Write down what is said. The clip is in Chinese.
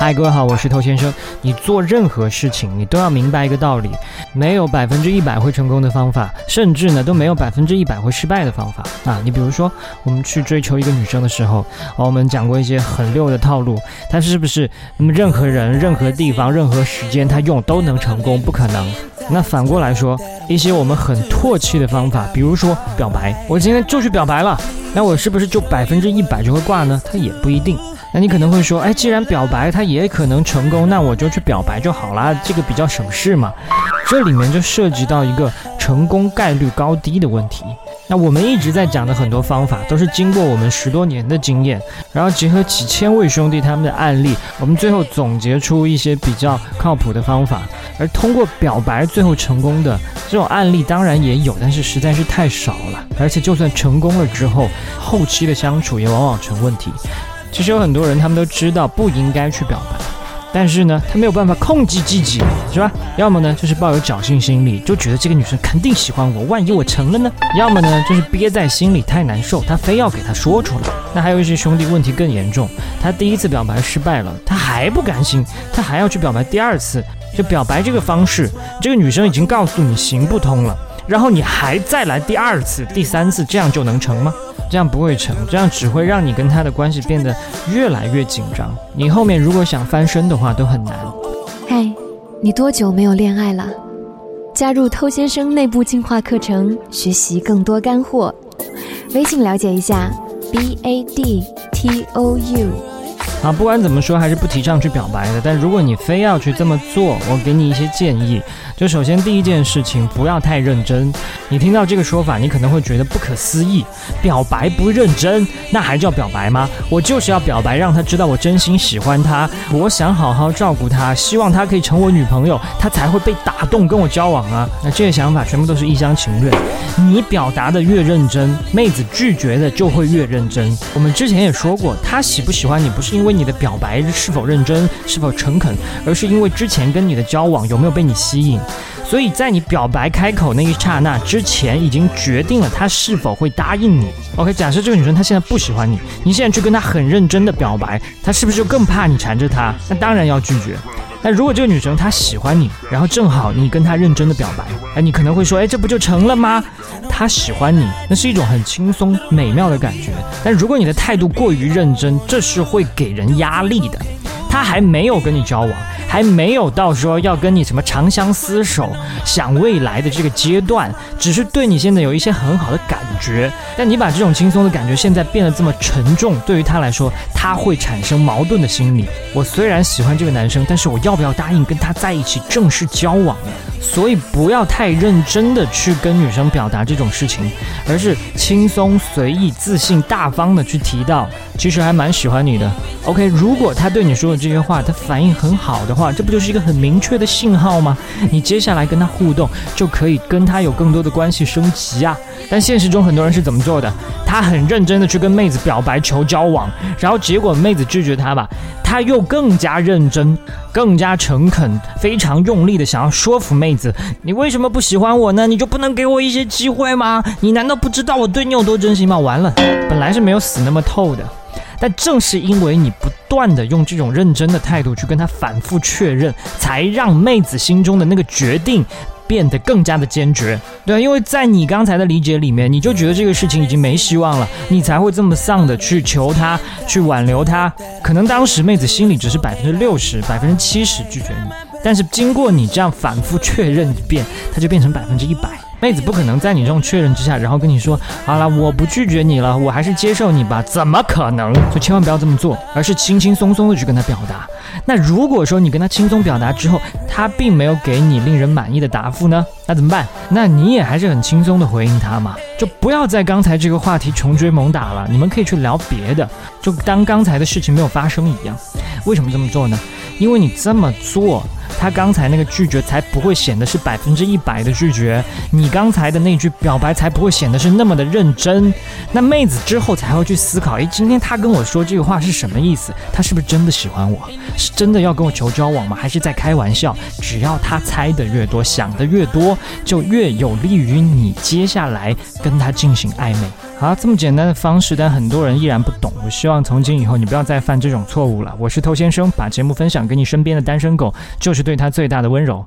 嗨，各位好，我是头先生。你做任何事情，你都要明白一个道理：没有百分之一百会成功的方法，甚至呢都没有百分之一百会失败的方法啊。你比如说，我们去追求一个女生的时候，我们讲过一些很溜的套路，她是不是那么任何人、任何地方、任何时间她用都能成功？不可能。那反过来说，一些我们很唾弃的方法，比如说表白，我今天就去表白了，那我是不是就百分之一百就会挂呢？它也不一定。那你可能会说，哎，既然表白它也可能成功，那我就去表白就好啦，这个比较省事嘛。这里面就涉及到一个成功概率高低的问题。那我们一直在讲的很多方法，都是经过我们十多年的经验，然后结合几千位兄弟他们的案例，我们最后总结出一些比较靠谱的方法。而通过表白最后成功的这种案例，当然也有，但是实在是太少了。而且就算成功了之后，后期的相处也往往成问题。其实有很多人，他们都知道不应该去表白，但是呢，他没有办法控制自己，是吧？要么呢，就是抱有侥幸心理，就觉得这个女生肯定喜欢我，万一我成了呢？要么呢，就是憋在心里太难受，他非要给他说出来。那还有一些兄弟问题更严重，他第一次表白失败了，他还不甘心，他还要去表白第二次。就表白这个方式，这个女生已经告诉你行不通了，然后你还再来第二次、第三次，这样就能成吗？这样不会成，这样只会让你跟他的关系变得越来越紧张。你后面如果想翻身的话，都很难。嗨，你多久没有恋爱了？加入偷先生内部进化课程，学习更多干货。微信了解一下，b a d t o u。啊，不管怎么说，还是不提倡去表白的。但如果你非要去这么做，我给你一些建议。就首先第一件事情，不要太认真。你听到这个说法，你可能会觉得不可思议。表白不认真，那还叫表白吗？我就是要表白，让他知道我真心喜欢他，我想好好照顾他，希望他可以成我女朋友，他才会被打动跟我交往啊。那这些想法全部都是一厢情愿。你表达的越认真，妹子拒绝的就会越认真。我们之前也说过，他喜不喜欢你，不是因为对你的表白是否认真、是否诚恳，而是因为之前跟你的交往有没有被你吸引。所以在你表白开口那一刹那之前，已经决定了他是否会答应你。OK，假设这个女生她现在不喜欢你，你现在去跟她很认真的表白，她是不是就更怕你缠着她？那当然要拒绝。那如果这个女生她喜欢你，然后正好你跟她认真的表白，哎，你可能会说，哎，这不就成了吗？她喜欢你，那是一种很轻松美妙的感觉。但如果你的态度过于认真，这是会给人压力的。她还没有跟你交往，还没有到说要跟你什么长相厮守、想未来的这个阶段，只是对你现在有一些很好的感觉。但你把这种轻松的感觉现在变得这么沉重，对于他来说，他会产生矛盾的心理。我虽然喜欢这个男生，但是我要不要答应跟他在一起正式交往呢？所以不要太认真的去跟女生表达这种事情，而是轻松随意、自信大方的去提到，其实还蛮喜欢你的。OK，如果他对你说的这些话，他反应很好的话，这不就是一个很明确的信号吗？你接下来跟他互动就可以跟他有更多的关系升级啊。但现实中很多人是怎么做的？他很认真的去跟妹子表白求交往，然后结果妹子拒绝他吧，他又更加认真、更加诚恳、非常用力的想要说服妹子：你为什么不喜欢我呢？你就不能给我一些机会吗？你难道不知道我对你有多真心吗？完了，本来是没有死那么透的。但正是因为你不断的用这种认真的态度去跟他反复确认，才让妹子心中的那个决定变得更加的坚决。对，因为在你刚才的理解里面，你就觉得这个事情已经没希望了，你才会这么丧的去求他，去挽留他。可能当时妹子心里只是百分之六十、百分之七十拒绝你，但是经过你这样反复确认一遍，它就变成百分之一百。妹子不可能在你这种确认之下，然后跟你说好了，我不拒绝你了，我还是接受你吧？怎么可能？所以千万不要这么做，而是轻轻松松的去跟他表达。那如果说你跟他轻松表达之后，他并没有给你令人满意的答复呢？那怎么办？那你也还是很轻松的回应他嘛，就不要在刚才这个话题穷追猛打了。你们可以去聊别的，就当刚才的事情没有发生一样。为什么这么做呢？因为你这么做。他刚才那个拒绝才不会显得是百分之一百的拒绝，你刚才的那句表白才不会显得是那么的认真。那妹子之后才会去思考，诶，今天他跟我说这个话是什么意思？他是不是真的喜欢我？是真的要跟我求交往吗？还是在开玩笑？只要他猜的越多，想的越多，就越有利于你接下来跟他进行暧昧。好，这么简单的方式，但很多人依然不懂。我希望从今以后你不要再犯这种错误了。我是偷先生，把节目分享给你身边的单身狗，就是对他最大的温柔。